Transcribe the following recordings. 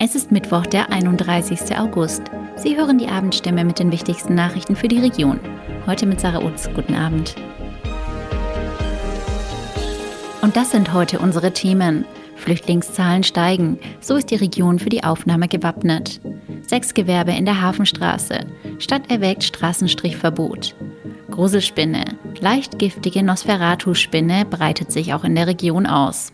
Es ist Mittwoch, der 31. August. Sie hören die Abendstimme mit den wichtigsten Nachrichten für die Region. Heute mit Sarah Utz. Guten Abend. Und das sind heute unsere Themen. Flüchtlingszahlen steigen. So ist die Region für die Aufnahme gewappnet. Sechs Gewerbe in der Hafenstraße. Stadt erwägt Straßenstrichverbot. Gruselspinne. Leicht giftige Nosferatu-Spinne breitet sich auch in der Region aus.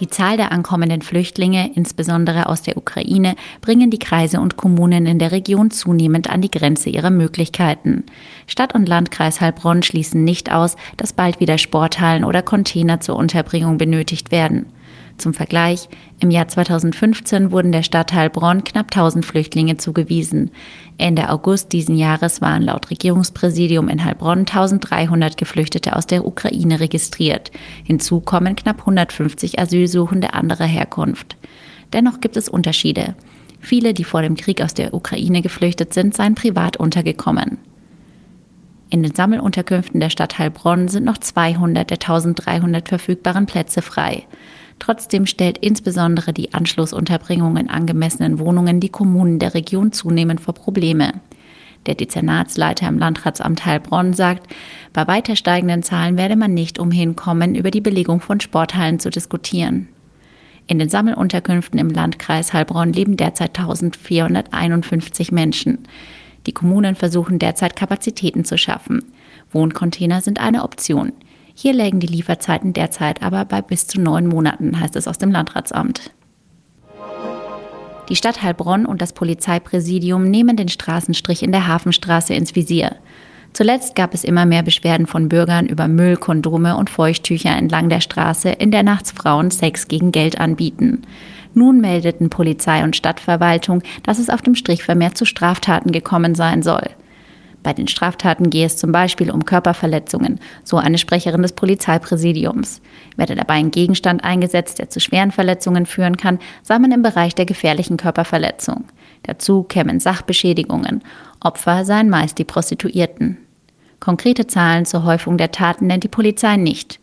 Die Zahl der ankommenden Flüchtlinge, insbesondere aus der Ukraine, bringen die Kreise und Kommunen in der Region zunehmend an die Grenze ihrer Möglichkeiten. Stadt und Landkreis Heilbronn schließen nicht aus, dass bald wieder Sporthallen oder Container zur Unterbringung benötigt werden. Zum Vergleich, im Jahr 2015 wurden der Stadt Heilbronn knapp 1000 Flüchtlinge zugewiesen. Ende August diesen Jahres waren laut Regierungspräsidium in Heilbronn 1300 Geflüchtete aus der Ukraine registriert. Hinzu kommen knapp 150 Asylsuchende anderer Herkunft. Dennoch gibt es Unterschiede. Viele, die vor dem Krieg aus der Ukraine geflüchtet sind, seien privat untergekommen. In den Sammelunterkünften der Stadt Heilbronn sind noch 200 der 1300 verfügbaren Plätze frei. Trotzdem stellt insbesondere die Anschlussunterbringung in angemessenen Wohnungen die Kommunen der Region zunehmend vor Probleme. Der Dezernatsleiter im Landratsamt Heilbronn sagt, bei weiter steigenden Zahlen werde man nicht umhin kommen, über die Belegung von Sporthallen zu diskutieren. In den Sammelunterkünften im Landkreis Heilbronn leben derzeit 1451 Menschen. Die Kommunen versuchen derzeit Kapazitäten zu schaffen. Wohncontainer sind eine Option. Hier lägen die Lieferzeiten derzeit aber bei bis zu neun Monaten, heißt es aus dem Landratsamt. Die Stadt Heilbronn und das Polizeipräsidium nehmen den Straßenstrich in der Hafenstraße ins Visier. Zuletzt gab es immer mehr Beschwerden von Bürgern über Müll, Kondome und Feuchttücher entlang der Straße, in der nachts Frauen Sex gegen Geld anbieten. Nun meldeten Polizei und Stadtverwaltung, dass es auf dem Strich vermehrt zu Straftaten gekommen sein soll. Bei den Straftaten gehe es zum Beispiel um Körperverletzungen, so eine Sprecherin des Polizeipräsidiums. Werde dabei ein Gegenstand eingesetzt, der zu schweren Verletzungen führen kann, sei man im Bereich der gefährlichen Körperverletzung. Dazu kämen Sachbeschädigungen. Opfer seien meist die Prostituierten. Konkrete Zahlen zur Häufung der Taten nennt die Polizei nicht.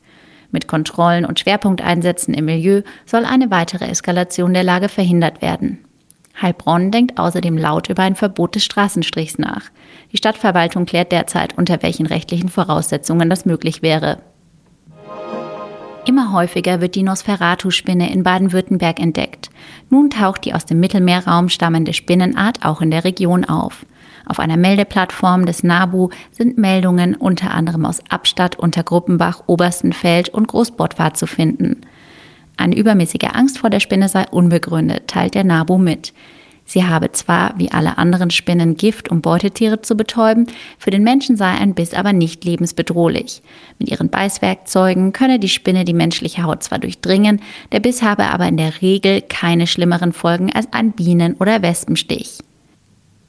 Mit Kontrollen und Schwerpunkteinsätzen im Milieu soll eine weitere Eskalation der Lage verhindert werden. Heilbronn denkt außerdem laut über ein Verbot des Straßenstrichs nach. Die Stadtverwaltung klärt derzeit, unter welchen rechtlichen Voraussetzungen das möglich wäre. Immer häufiger wird die Nosferatu-Spinne in Baden-Württemberg entdeckt. Nun taucht die aus dem Mittelmeerraum stammende Spinnenart auch in der Region auf. Auf einer Meldeplattform des NABU sind Meldungen unter anderem aus Abstadt, Untergruppenbach, Oberstenfeld und Großbottwart zu finden. Eine übermäßige Angst vor der Spinne sei unbegründet, teilt der NABU mit. Sie habe zwar wie alle anderen Spinnen Gift, um Beutetiere zu betäuben, für den Menschen sei ein Biss aber nicht lebensbedrohlich. Mit ihren Beißwerkzeugen könne die Spinne die menschliche Haut zwar durchdringen, der Biss habe aber in der Regel keine schlimmeren Folgen als ein Bienen- oder Wespenstich.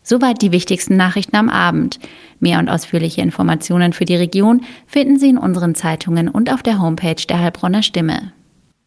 Soweit die wichtigsten Nachrichten am Abend. Mehr und ausführliche Informationen für die Region finden Sie in unseren Zeitungen und auf der Homepage der Heilbronner Stimme.